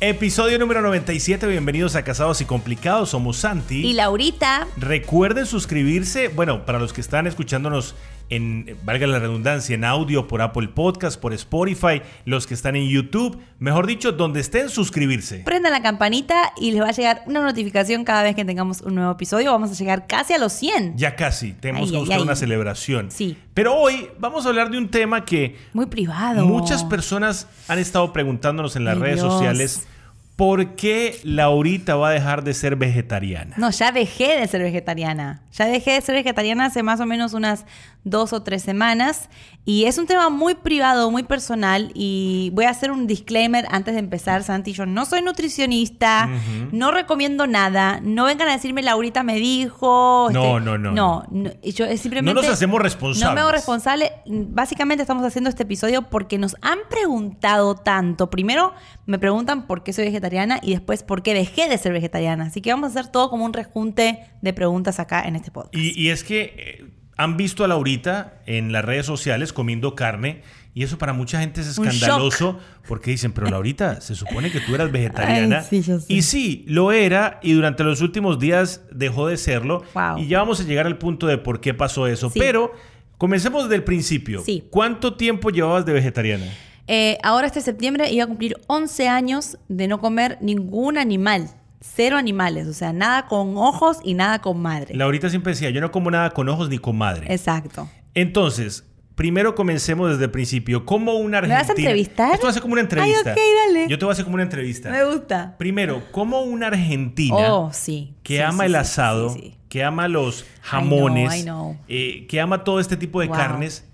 Episodio número 97, bienvenidos a Casados y Complicados, somos Santi. Y Laurita. Recuerden suscribirse, bueno, para los que están escuchándonos en, valga la redundancia, en audio por Apple Podcast, por Spotify, los que están en YouTube, mejor dicho, donde estén, suscribirse. Prendan la campanita y les va a llegar una notificación cada vez que tengamos un nuevo episodio. Vamos a llegar casi a los 100. Ya casi, tenemos Ay, que buscar ay. una celebración. Sí. Pero hoy vamos a hablar de un tema que Muy privado. muchas personas han estado preguntándonos en las redes Dios. sociales. ¿Por qué Laurita va a dejar de ser vegetariana? No, ya dejé de ser vegetariana. Ya dejé de ser vegetariana hace más o menos unas dos o tres semanas. Y es un tema muy privado, muy personal. Y voy a hacer un disclaimer antes de empezar, Santi. Yo no soy nutricionista, no recomiendo nada. No vengan a decirme, Laurita me dijo. este, No, no, no, No, no, yo simplemente. No nos hacemos responsables. No me hago responsable. Básicamente estamos haciendo este episodio porque nos han preguntado tanto. Primero me preguntan por qué soy vegetariana y después por qué dejé de ser vegetariana. Así que vamos a hacer todo como un rejunte de preguntas acá en este podcast. Y, y es que eh, han visto a Laurita en las redes sociales comiendo carne y eso para mucha gente es escandaloso porque dicen, pero Laurita, se supone que tú eras vegetariana. Ay, sí. Y sí, lo era y durante los últimos días dejó de serlo. Wow. Y ya vamos a llegar al punto de por qué pasó eso. Sí. Pero comencemos desde el principio. Sí. ¿Cuánto tiempo llevabas de vegetariana? Eh, ahora este septiembre iba a cumplir 11 años de no comer ningún animal. Cero animales. O sea, nada con ojos y nada con madre. Laurita siempre decía, yo no como nada con ojos ni con madre. Exacto. Entonces, primero comencemos desde el principio. ¿Cómo una ¿Me argentina... vas a entrevistar? Esto va a ser como una entrevista. Ay, ok, dale. Yo te voy a hacer como una entrevista. Me gusta. Primero, ¿cómo una argentina Oh, sí. que Sí, ama sí, el asado, que ama los jamones, I know. eh, que ama todo este tipo de Wow. carnes,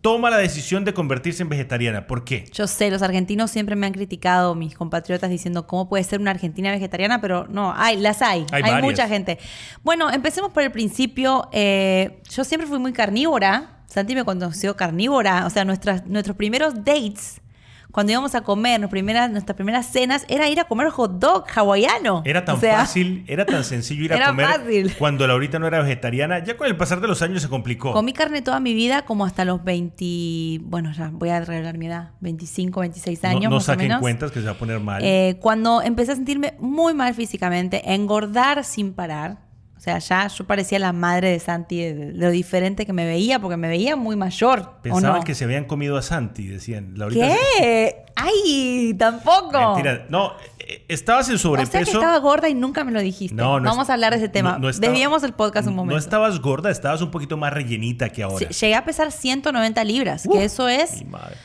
toma la decisión de convertirse en vegetariana? ¿Por qué? Yo sé, los argentinos siempre me han criticado, mis compatriotas, diciendo cómo puede ser una argentina vegetariana, pero no, hay, las hay, Hay mucha gente. Bueno, empecemos por el principio. Eh, yo siempre fui muy carnívora. Santi me conoció carnívora. O sea, nuestras, nuestros primeros dates, cuando íbamos a comer, nuestras primeras, nuestras primeras cenas, era ir a comer hot dog hawaiano. Era tan O sea, fácil, era tan sencillo ir a Era comer fácil. cuando Laurita no era vegetariana. Ya con el pasar de los años se complicó. Comí carne toda mi vida, como hasta los 20. Bueno, ya voy a revelar mi edad, 25, 26 no años. no más o saquen menos. cuentas que se va a poner mal. Eh, cuando empecé a sentirme muy mal físicamente, engordar sin parar. O sea, ya yo parecía la madre de Santi, de, lo diferente que me veía, porque me veía muy mayor. ¿o Pensaban no? que se habían comido a Santi, decían. Laurita ¿Qué? ¡Ay! Tampoco. Mentira. No, eh, estabas en O sea que sobrepeso. estaba gorda y nunca me lo dijiste. No, no Vamos a hablar de ese tema. no- no estaba- el podcast un momento. No estabas gorda, estabas un poquito más rellenita que ahora. Llegué a pesar 190 libras, Uh, que eso es mi madre.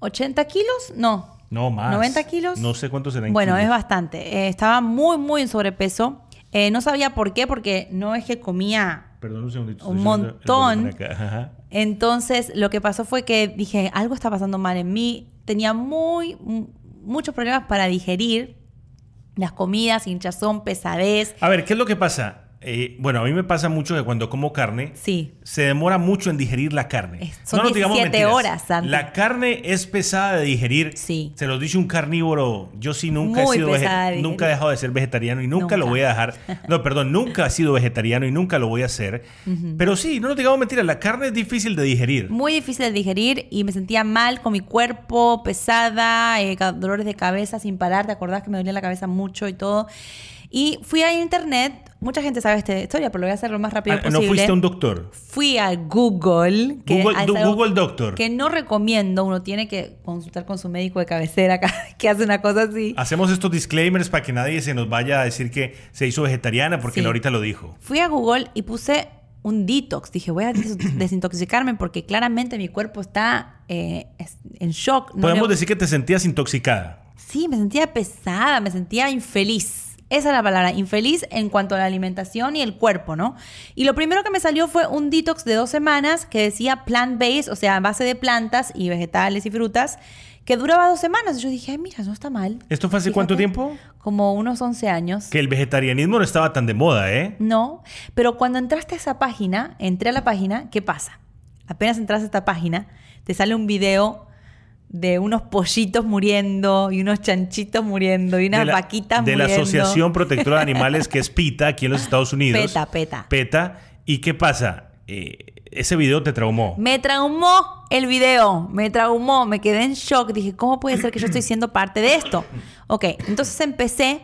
80 kilos. No. No, más. 90 kilos. No sé cuántos serán Bueno, kilos. es bastante. Eh, estaba muy, muy en sobrepeso. Eh, no sabía por qué, porque no es que comía. Perdón un segundito. un montón. Entonces, lo que pasó fue que dije, algo está pasando mal en mí. Tenía muy, muchos problemas para digerir las comidas, hinchazón, pesadez. A ver, ¿qué es lo que pasa? Eh, bueno, a mí me pasa mucho que cuando como carne, Sí. se demora mucho en digerir la carne. Es- son nos digamos 17 mentiras. horas, Santi. La carne es pesada de digerir. Sí. Se los dice un carnívoro. Yo sí nunca Muy he sido de nunca he dejado de ser vegetariano y nunca, lo voy a dejar. No, perdón, nunca he sido vegetariano y nunca lo voy a hacer. Pero sí, no nos digamos mentiras, la carne es difícil de digerir. Muy difícil de digerir y me sentía mal con mi cuerpo, pesada, eh, dolores de cabeza sin parar. ¿Te acordás que me dolía la cabeza mucho y todo? Y fui a internet. Mucha gente sabe esta historia, pero lo voy a hacer lo más rápido Ah, posible. no fuiste a un doctor. Fui a Google. Google- du- algo Google Doctor. Que no recomiendo. Uno tiene que consultar con su médico de cabecera que hace una cosa así. Hacemos estos disclaimers para que nadie se nos vaya a decir que se hizo vegetariana porque Sí. ahorita lo dijo. Fui a Google y puse un detox. Dije, voy a des- desintoxicarme porque claramente mi cuerpo está eh, en shock. No Podemos le- decir que te sentías intoxicada. Sí, me sentía pesada, me sentía infeliz. Esa es la palabra, infeliz en cuanto a la alimentación y el cuerpo, ¿no? Y lo primero que me salió fue un detox de dos semanas que decía plant-based, o sea, base de plantas y vegetales y frutas, que duraba dos semanas. Yo dije, ay, mira, no está mal. ¿Esto fue hace cuánto tiempo? Como unos 11 años. Que el vegetarianismo no estaba tan de moda, ¿eh? No, pero cuando entraste a esa página, entré a la página, ¿qué pasa? Apenas entras a esta página, te sale un video de unos pollitos muriendo y unos chanchitos muriendo y unas de la, vaquitas de la muriendo. Asociación Protectora de Animales, que es PETA, aquí en los Estados Unidos. PETA, PETA. PETA. ¿Y qué pasa? Eh, ese video te traumó. Me traumó el video, me traumó, me quedé en shock. Dije, ¿cómo puede ser que yo estoy siendo parte de esto? Ok, entonces empecé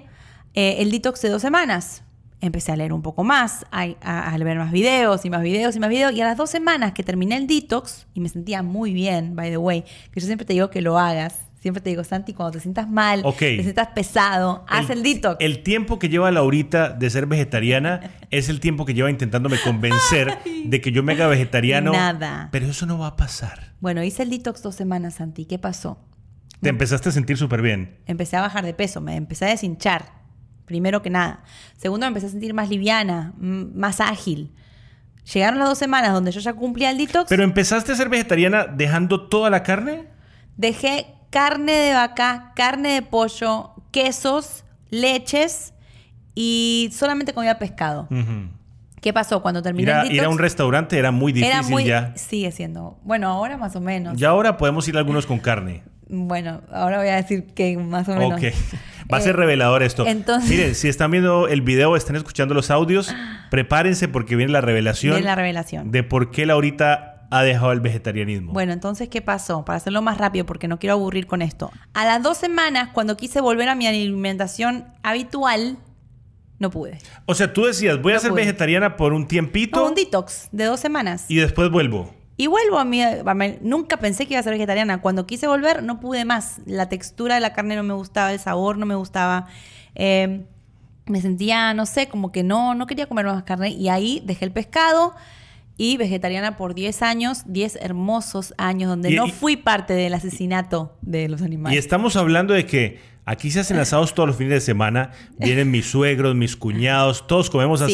eh, el detox de dos semanas. Empecé a leer un poco más, a, a- a ver más videos y más videos y más videos. Y a las dos semanas que terminé el detox, y me sentía muy bien, by the way, que yo siempre te digo que lo hagas. Siempre te digo, Santi, cuando te sientas mal, te sientas pesado, haz el detox. El tiempo que lleva Laurita de ser vegetariana es el tiempo que lleva intentándome convencer de que yo me haga vegetariano. Nada. Pero eso no va a pasar. Bueno, hice el detox dos semanas, Santi. ¿Qué pasó? Te empezaste a sentir súper bien. empecé a bajar de peso, me empecé a deshinchar, primero que nada. Segundo, me empecé a sentir más liviana, más ágil. Llegaron las dos semanas donde yo ya cumplía el detox. Pero empezaste a ser vegetariana dejando toda la carne. Dejé carne de vaca, carne de pollo, quesos, leches y solamente comía pescado. ¿Qué pasó? Cuando terminé Ir a, el detox... ir a un restaurante era muy difícil era muy... ya. Sigue siendo... Bueno, ahora más o menos. Ya ahora podemos ir algunos con carne. Bueno, ahora voy a decir que más o menos. Ok. Va a ser Eh, revelador esto. entonces- Miren, si están viendo el video están escuchando los audios, prepárense porque viene la revelación Viene la revelación. de por qué Laurita ha dejado el vegetarianismo. Bueno, entonces, ¿qué pasó? Para hacerlo más rápido, porque no quiero aburrir con esto. A las dos semanas, cuando quise volver a mi alimentación habitual, no pude. O sea, tú decías, voy a ser pude. vegetariana por un tiempito No, un detox de dos semanas. y después vuelvo. Y vuelvo a mi... a mi- Nunca pensé que iba a ser vegetariana. Cuando quise volver, no pude más. La textura de la carne no me gustaba, el sabor no me gustaba. Eh, me sentía, no sé, como que no, no quería comer más carne. Y ahí dejé el pescado y vegetariana por 10 años, 10 hermosos años, donde Y- no fui parte del asesinato de los animales. Y estamos hablando de que aquí se hacen asados todos los fines de semana. Vienen mis suegros, mis cuñados, todos comemos Sí.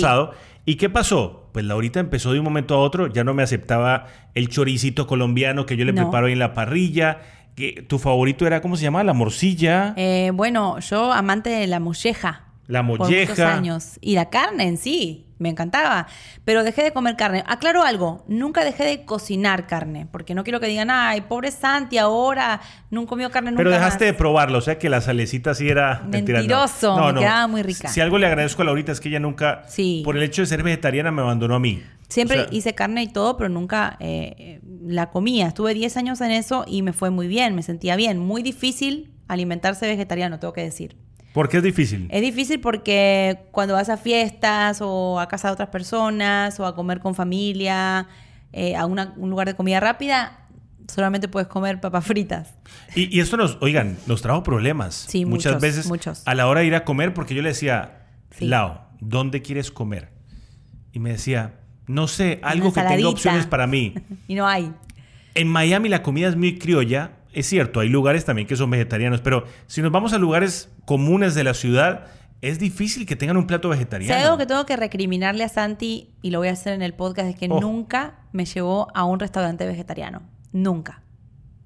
¿Y qué pasó? Pues Laurita empezó de un momento a otro, ya no me aceptaba el choricito colombiano que yo le No. preparo ahí en la parrilla. Que tu favorito era, ¿cómo se llama? La morcilla. Eh, bueno, yo amante de la molleja. La Por molleja. muchos años. Y la carne en sí, me encantaba. Pero dejé de comer carne. Aclaro algo, nunca dejé de cocinar carne. Porque no quiero que digan, ay, pobre Santi, ahora no comió carne nunca Pero dejaste más". de probarlo, o sea que la salecita sí era mentira, no. Mentiroso, me quedaba muy rica. Si algo le agradezco a Laurita es que ella nunca, Sí. por el hecho de ser vegetariana, me abandonó a mí. Siempre O sea, hice carne y todo, pero nunca eh, la comía. Estuve 10 años en eso y me fue muy bien, me sentía bien. Muy difícil alimentarse vegetariano, tengo que decir. ¿Por qué es difícil? Es difícil porque cuando vas a fiestas o a casa de otras personas o a comer con familia, eh, a una- un lugar de comida rápida, solamente puedes comer papas fritas. Y, y esto nos, oigan, nos trajo problemas. Sí, Muchas muchos, veces muchos. a la hora de ir a comer, porque yo le decía, Sí. Lao, ¿dónde quieres comer? Y me decía, no sé, algo que tenga opciones para mí. Y no hay. En Miami la comida es muy criolla. Es cierto, hay lugares también que son vegetarianos, pero si nos vamos a lugares comunes de la ciudad, es difícil que tengan un plato Si hay vegetariano. algo que tengo que recriminarle a Santi, y lo voy a hacer en el podcast, es que Oh. nunca me llevó a un restaurante vegetariano. Nunca.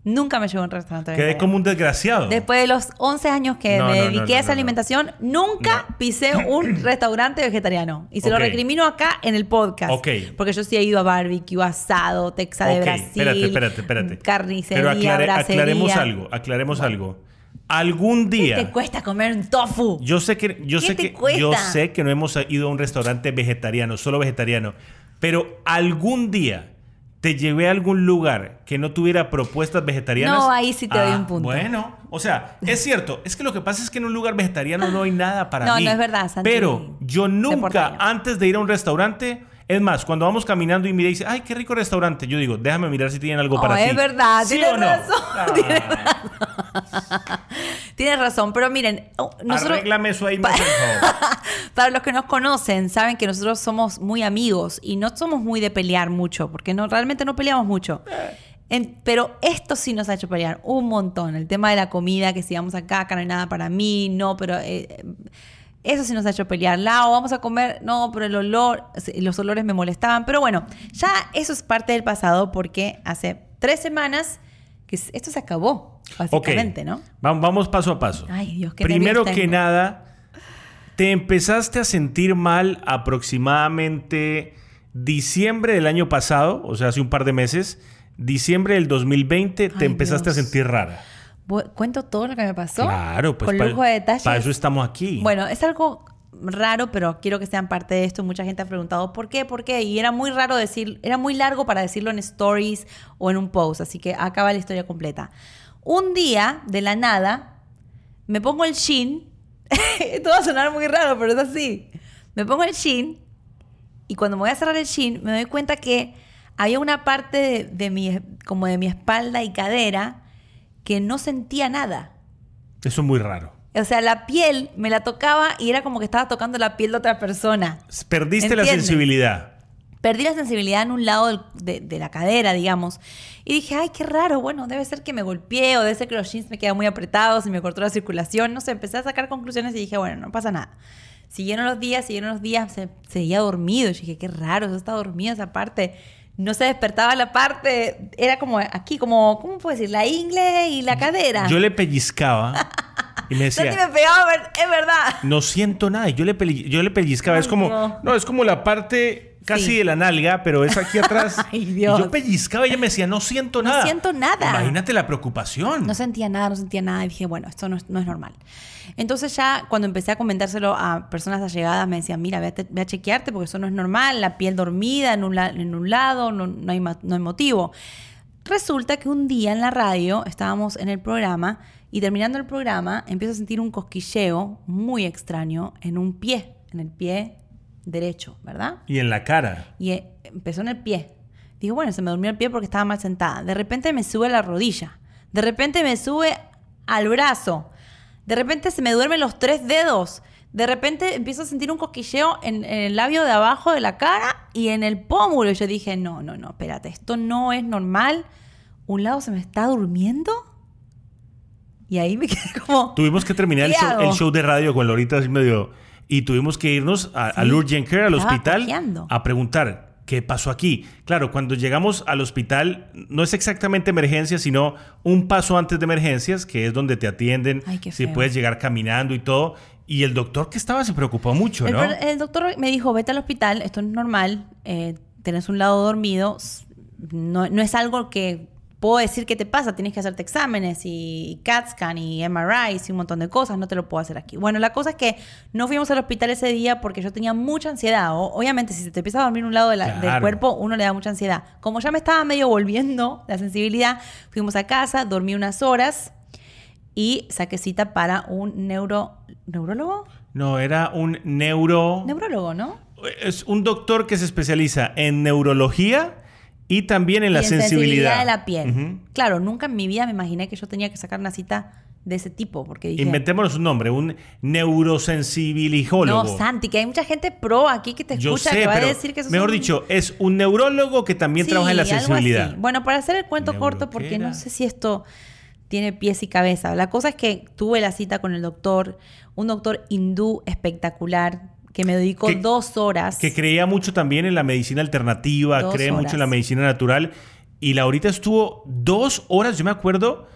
Nunca me llevó a un restaurante Quedé vegetariano. como un desgraciado. Después de los 11 años que No, me no, no, dediqué no, a esa no, no. alimentación, nunca No. pisé un restaurante vegetariano. Y se Ok. lo recrimino acá en el podcast. Ok. Porque yo sí he ido a barbecue, asado, texa de Ok, Brasil. espérate, espérate, espérate. Carnicería, Pero aclare- bracería. aclaremos algo, aclaremos algo. Algún ¿Qué día. te cuesta comer un tofu? Yo sé que yo ¿Qué sé te que cuesta? yo sé que no hemos ido a un restaurante vegetariano, solo vegetariano, pero algún día te llevé a algún lugar que no tuviera propuestas vegetarianas. No, ahí sí te doy Ah, un punto. Bueno, o sea, es cierto, es que lo que pasa es que en un lugar vegetariano no hay nada para No, mí. no es verdad, Santi. Pero yo nunca antes de ir a un restaurante es más, cuando vamos caminando y me dice, ay, qué rico restaurante, yo digo, déjame mirar si tienen algo Oh, para ti. es verdad, ¿Sí tienes o no? razón, Ah, tienes Tienes razón, pero miren, oh, nosotros... Arréglame eso ahí, favor. Para los que nos conocen, saben que nosotros somos muy amigos y no somos muy de pelear mucho, porque no, realmente no peleamos mucho. En- pero esto sí nos ha hecho pelear un montón. El tema de la comida, que si vamos acá, acá no hay nada para mí, no, pero eh, eso sí nos ha hecho pelear. Lao, vamos a comer, no, pero el olor, los olores me molestaban. Pero bueno, ya eso es parte del pasado porque hace tres semanas que esto se acabó, básicamente, ¿no? Va- Vamos paso a paso. Ay, Dios, qué Primero que tengo. nada, te empezaste a sentir mal aproximadamente diciembre del año pasado, o sea, hace un par de meses. Diciembre del 2020 te empezaste Dios. a sentir rara. ¿Cuento todo lo que me pasó? Claro, pues Con lujo de detalles. Para eso estamos aquí. Bueno, es algo raro, pero quiero que sean parte de esto. Mucha gente ha preguntado por qué, por qué. Y era muy raro decir, era muy largo para decirlo en stories o en un post. Así que acaba la historia completa. Un día, de la nada, me pongo el shin. Esto va a sonar muy raro, pero es así. Me pongo el shin y cuando me voy a cerrar el shin, me doy cuenta que había una parte de, de mi, como de mi espalda y cadera que no sentía nada. Eso es muy raro. O sea, la piel me la tocaba y era como que estaba tocando la piel de otra persona. Perdiste la sensibilidad. Perdí la sensibilidad en un lado del- de, de la cadera, digamos. Y dije, ay, qué raro. Bueno, debe ser que me golpeé o debe ser que los jeans me quedan muy apretados y me cortó la circulación. No sé, empecé a sacar conclusiones y dije, bueno, no pasa nada. Siguieron los días, siguieron los días, se, seguía dormido. Yo dije, qué raro, eso está dormido esa parte. No se despertaba la parte, era como aquí, como, ¿cómo puedo decir? La ingle y la cadera. Yo le pellizcaba y me decía, me pegaba, es verdad. no siento nada. Yo le, yo le pellizcaba. es como, no. no. es como la parte casi Sí. de la nalga, pero es aquí atrás. Ay, Y Dios. yo pellizcaba y ella me decía, no siento No nada. siento nada. Imagínate la preocupación. No sentía nada, no sentía nada. Y dije, bueno, esto no es, no es normal. Entonces ya cuando empecé a comentárselo a personas allegadas, me decían, mira, ve a, ve a chequearte porque eso no es normal, la piel dormida en un, la- en un lado, no, no hay, no hay motivo. Resulta que un día en la radio estábamos en el programa y terminando el programa empiezo a sentir un cosquilleo muy extraño en un pie, en el pie derecho, ¿verdad? Y en la cara. Y eh, empezó en el pie. Digo, bueno, se me durmió el pie porque estaba mal sentada. De repente me sube a la rodilla. De repente me sube al brazo. De repente se me duermen los tres dedos. De repente empiezo a sentir un cosquilleo en, en el labio de abajo de la cara y en el pómulo. Y yo dije, no, no, no, espérate, esto no es normal. Un lado se me está durmiendo. Y ahí me quedé como... Tuvimos que terminar el ¿Qué show, el show de radio con Lorita así medio. Y tuvimos que irnos a, al Sí, Urgent Care, al hospital, cojeando. a preguntar qué pasó aquí. Claro, cuando llegamos al hospital, no es exactamente emergencia, sino un paso antes de emergencias, que es donde te atienden, Ay, si puedes llegar caminando y todo. Y el doctor que estaba se preocupó mucho, ¿no? el doctor me dijo, vete al hospital, esto es normal, eh, tenés un lado dormido, no, no es algo que puedo decir que te pasa, tienes que hacerte exámenes y CAT scan y MRIs y un montón de cosas, no te lo puedo hacer aquí. Bueno, la cosa es que no fuimos al hospital ese día porque yo tenía mucha ansiedad. O- obviamente, si se te empieza a dormir un lado de la- del cuerpo, uno le da mucha ansiedad. Como ya me estaba medio volviendo la sensibilidad, fuimos a casa, dormí unas horas y saqué cita para un neuro... ¿Neurólogo? No, era un neuro... Neurólogo, ¿no? Es un doctor que se especializa en neurología y también en la y en sensibilidad. de la piel. Claro, nunca en mi vida me imaginé que yo tenía que sacar una cita de ese tipo, porque dije... Inventémonos un nombre, un neurosensibilijólogo. No, Santi, que hay mucha gente pro aquí que te Yo escucha sé, que va a decir que eso mejor dicho, es un neurólogo que también Sí, trabaja en la sensibilidad. Bueno, para hacer el cuento Neuro- corto, ¿qué porque era? no sé si esto tiene pies y cabeza. La cosa es que tuve la cita con el doctor, un doctor hindú espectacular, que me dedicó Que- dos horas. Que creía mucho también en la medicina alternativa, Dos cree mucho en la medicina natural. Y Laurita estuvo dos horas, yo me acuerdo,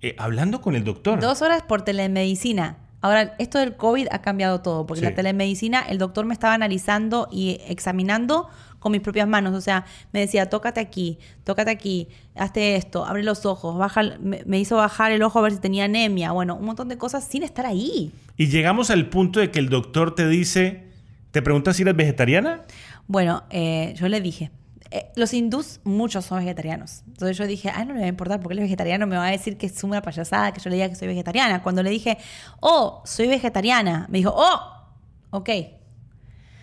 eh, hablando con el doctor. Dos horas por telemedicina. Ahora, esto del COVID ha cambiado todo, porque Sí. la telemedicina, el doctor me estaba analizando y examinando con mis propias manos. O sea, me decía, tócate aquí, tócate aquí, hazte esto, abre los ojos, baja, me, me hizo bajar el ojo a ver si tenía anemia. Bueno, un montón de cosas sin estar ahí. Y llegamos al punto de que el doctor te dice, te pregunta si eres vegetariana. Bueno, eh, yo le dije, eh, los hindús, muchos son vegetarianos. Entonces yo dije, ay, no le va a importar porque él es vegetariano, me va a decir que es una payasada que yo le diga que soy vegetariana. Cuando le dije, oh, soy vegetariana, me dijo, oh, ok,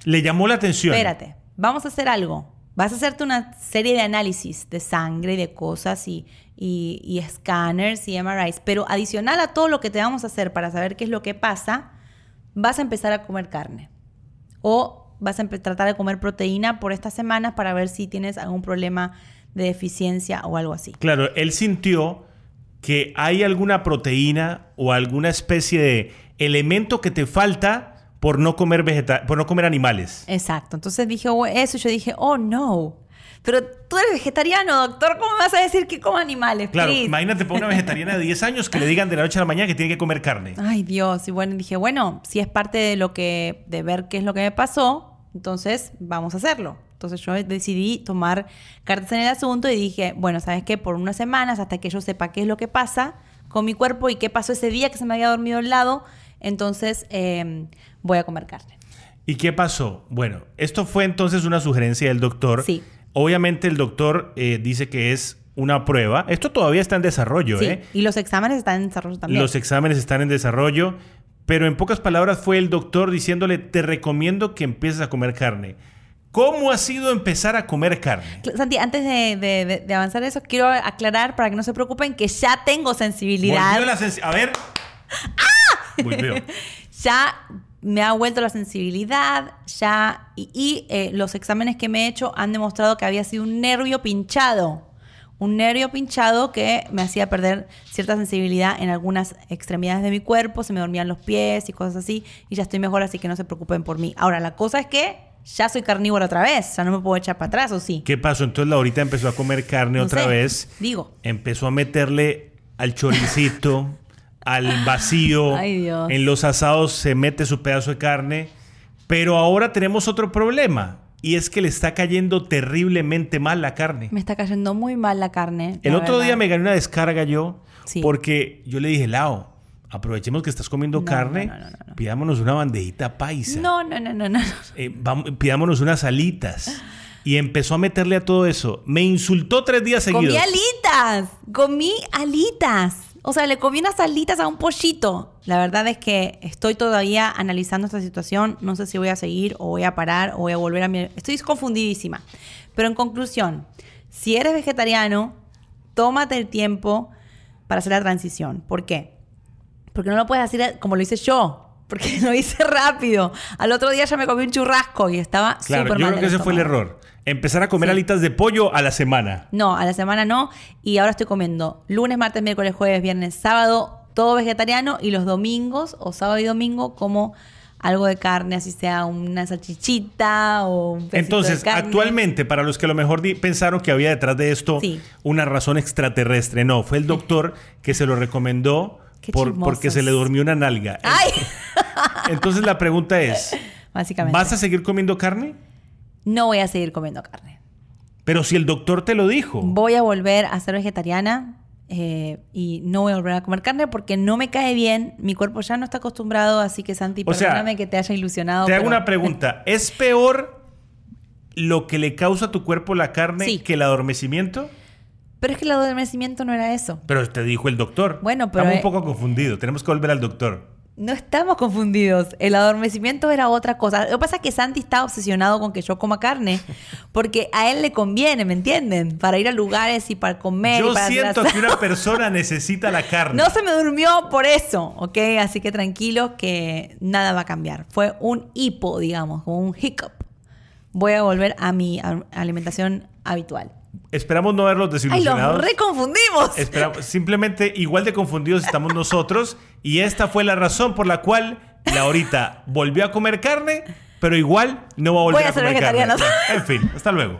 Le llamó la atención. espérate, vamos a hacer algo. Vas a hacerte una serie de análisis de sangre y de cosas y, y, y escáneres y MRIs, pero adicional a todo lo que te vamos a hacer para saber qué es lo que pasa, vas a empezar a comer carne. O vas a tratar de comer proteína por estas semanas para ver si tienes algún problema de deficiencia o algo así. Claro, él sintió que hay alguna proteína o alguna especie de elemento que te falta por no comer vegeta por no comer animales. Exacto. Entonces dije oh, eso yo dije, oh no. Pero tú eres vegetariano, doctor, ¿cómo me vas a decir que como animales? Claro, Please. imagínate para una vegetariana de 10 años que le digan de la noche a la mañana que tiene que comer carne. Ay, Dios. Y bueno, dije, bueno, si es parte de lo que, de ver qué es lo que me pasó, entonces vamos a hacerlo. Entonces yo decidí tomar cartas en el asunto y dije, bueno, ¿sabes qué? Por unas semanas, hasta que yo sepa qué es lo que pasa con mi cuerpo y qué pasó ese día que se me había dormido al lado, entonces eh, voy a comer carne. ¿Y qué pasó? Bueno, esto fue entonces una sugerencia del doctor. Sí. Obviamente el doctor eh, dice que es una prueba. Esto todavía está en desarrollo, Sí, ¿eh? y los exámenes están en desarrollo también. Los exámenes están en desarrollo, pero en pocas palabras fue el doctor diciéndole, te recomiendo que empieces a comer carne. ¿Cómo ha sido empezar a comer carne? Santi, antes de, de- de- avanzar eso, quiero aclarar para que no se preocupen que ya tengo sensibilidad. La sensi- A ver. ¡Ah! Volvió. ya me ha vuelto la sensibilidad, ya y, y, eh, los exámenes que me he hecho han demostrado que había sido un nervio pinchado. Un nervio pinchado que me hacía perder cierta sensibilidad en algunas extremidades de mi cuerpo, se me dormían los pies y cosas así, y ya estoy mejor, así que no se preocupen por mí. Ahora, la cosa es que ya soy carnívora otra vez, ya no me puedo echar para atrás, ¿o sí? ¿Qué pasó? Entonces Laurita empezó a comer carne No otra sé, vez. digo. Empezó a meterle al choricito, al vacío. Ay, Dios. En los asados se mete su pedazo de carne. Pero ahora tenemos otro problema. Y es que le está cayendo terriblemente mal la carne. Me está cayendo muy mal la carne. El la otro verdad. día me gané una descarga yo. Sí. Porque yo le dije, Lao, aprovechemos que estás comiendo No, carne. no, no, no, no. Pidámonos una bandejita paisa. No, no, no, no, no. Eh, pidámonos unas alitas. Y empezó a meterle a todo eso. Me insultó tres días seguidos. Comí alitas, comí alitas. O sea, le comí unas alitas a un pollito. La verdad es que estoy todavía analizando esta situación. No sé si voy a seguir o voy a parar o voy a volver a mi... Estoy confundidísima. Pero en conclusión, si eres vegetariano, tómate el tiempo para hacer la transición. ¿Por qué? Porque no lo puedes hacer como lo hice yo. Porque lo hice rápido. Al otro día ya me comí un churrasco y estaba Claro, súper yo creo que ese fue el error. Empezar a comer Sí. alitas de pollo a la semana. No, a la semana no. Y ahora estoy comiendo lunes, martes, miércoles, jueves, viernes, sábado, todo vegetariano. Y los domingos, o sábado y domingo, como algo de carne, así sea una salchichita o un Entonces, de carne. actualmente, para los que a lo mejor pensaron que había detrás de esto Sí. una razón extraterrestre, no, fue el doctor que se lo recomendó por- porque se le durmió una nalga. ¡Ay! Entonces la pregunta es, Básicamente. ¿vas a seguir comiendo carne? No voy a seguir comiendo carne. Pero si el doctor te lo dijo. Voy a volver a ser vegetariana eh, y no voy a volver a comer carne porque no me cae bien. Mi cuerpo ya no está acostumbrado, así que Santi, O sea, perdóname que te haya ilusionado. Te hago una pregunta. ¿Es peor lo que le causa a tu cuerpo la carne Sí. que el adormecimiento? Pero es que el adormecimiento no era eso. Pero te dijo el doctor. Bueno, pero, Estamos un eh, poco confundidos. Tenemos que volver al doctor. No estamos confundidos. El adormecimiento era otra cosa. Lo que pasa es que Santi está obsesionado con que yo coma carne. Porque a él le conviene, ¿me entienden? Para ir a lugares y para comer. y Yo para siento que una persona necesita la carne. No se me durmió por eso, ¿ok? Así que tranquilos que nada va a cambiar. Fue un hipo, digamos, como un hiccup. Voy a volver a mi alimentación habitual. Esperamos no verlos ¡Ay, los desilusionados. reconfundimos! Esperamos- simplemente igual de confundidos estamos nosotros. Y esta fue la razón por la cual Laurita volvió a comer carne, pero igual no va a volver Voy a a, ser comer carne. En fin, hasta luego.